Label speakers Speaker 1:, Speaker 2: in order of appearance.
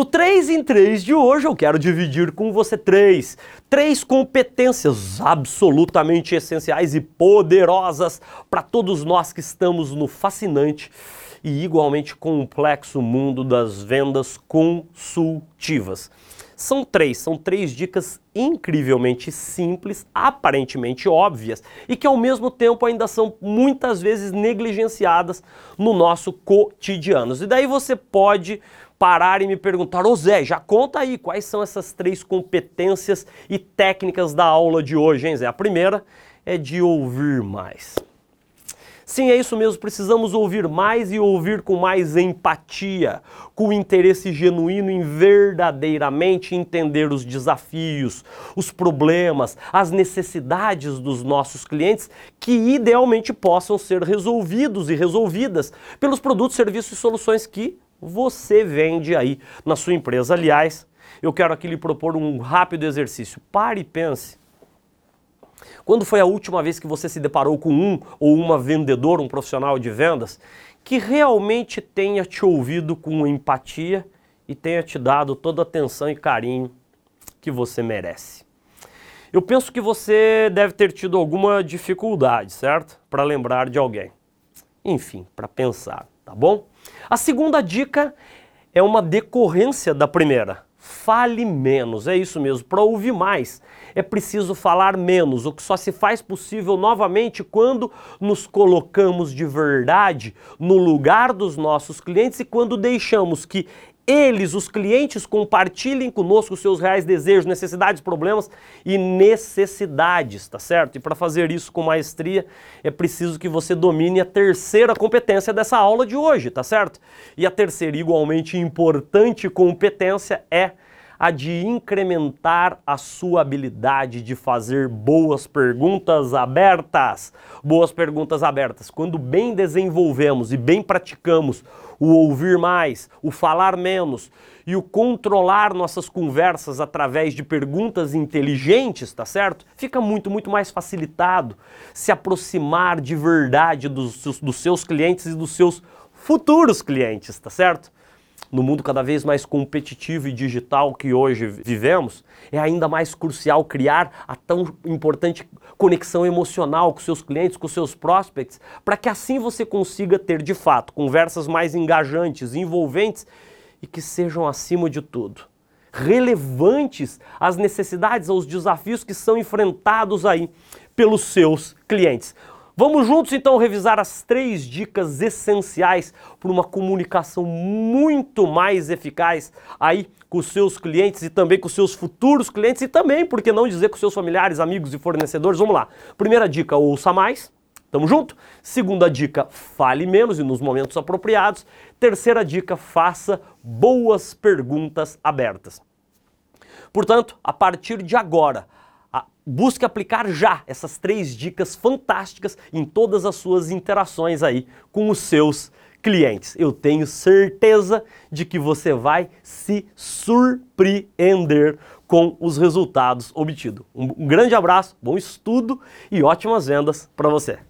Speaker 1: No 3 em 3 de hoje eu quero dividir com você três, três competências absolutamente essenciais e poderosas para todos nós que estamos no fascinante e igualmente complexo mundo das vendas consultivas. São três, são três dicas incrivelmente simples, aparentemente óbvias e que ao mesmo tempo ainda são muitas vezes negligenciadas no nosso cotidiano. E daí você pode parar e me perguntar, ô Zé, já conta aí quais são essas três competências e técnicas da aula de hoje, hein Zé? A primeira é de ouvir mais. Sim, é isso mesmo, precisamos ouvir mais e ouvir com mais empatia, com interesse genuíno em verdadeiramente entender os desafios, os problemas, as necessidades dos nossos clientes que idealmente possam ser resolvidos e resolvidas pelos produtos, serviços e soluções que você vende aí na sua empresa. Aliás, eu quero aqui lhe propor um rápido exercício. Pare e pense. Quando foi a última vez que você se deparou com um ou uma vendedora, um profissional de vendas, que realmente tenha te ouvido com empatia e tenha te dado toda a atenção e carinho que você merece? Eu penso que você deve ter tido alguma dificuldade, certo? Para lembrar de alguém. Enfim, para pensar, tá bom? A segunda dica é uma decorrência da primeira. Fale menos, é isso mesmo. Para ouvir mais, é preciso falar menos, o que só se faz possível novamente quando nos colocamos de verdade no lugar dos nossos clientes e quando deixamos que eles, os clientes, compartilhem conosco os seus reais desejos, necessidades, problemas e necessidades, tá certo? E para fazer isso com maestria, é preciso que você domine a terceira competência dessa aula de hoje, tá certo? E a terceira, igualmente importante competência, é a de incrementar a sua habilidade de fazer boas perguntas abertas. Boas perguntas abertas. Quando bem desenvolvemos e bem praticamos o ouvir mais, o falar menos e o controlar nossas conversas através de perguntas inteligentes, tá certo? Fica muito, muito mais facilitado se aproximar de verdade dos, dos seus clientes e dos seus futuros clientes, tá certo? No mundo cada vez mais competitivo e digital que hoje vivemos, é ainda mais crucial criar a tão importante conexão emocional com seus clientes, com seus prospects, para que assim você consiga ter de fato conversas mais engajantes, envolventes e que sejam acima de tudo relevantes às necessidades, aos desafios que são enfrentados aí pelos seus clientes. Vamos juntos então revisar as três dicas essenciais para uma comunicação muito mais eficaz aí com seus clientes e também com seus futuros clientes e também, por que não dizer, com seus familiares, amigos e fornecedores. Vamos lá. Primeira dica, ouça mais. Tamo junto? Segunda dica, fale menos e nos momentos apropriados. Terceira dica, faça boas perguntas abertas. Portanto, a partir de agora, busque aplicar já essas três dicas fantásticas em todas as suas interações aí com os seus clientes. Eu tenho certeza de que você vai se surpreender com os resultados obtidos. Um grande abraço, bom estudo e ótimas vendas para você.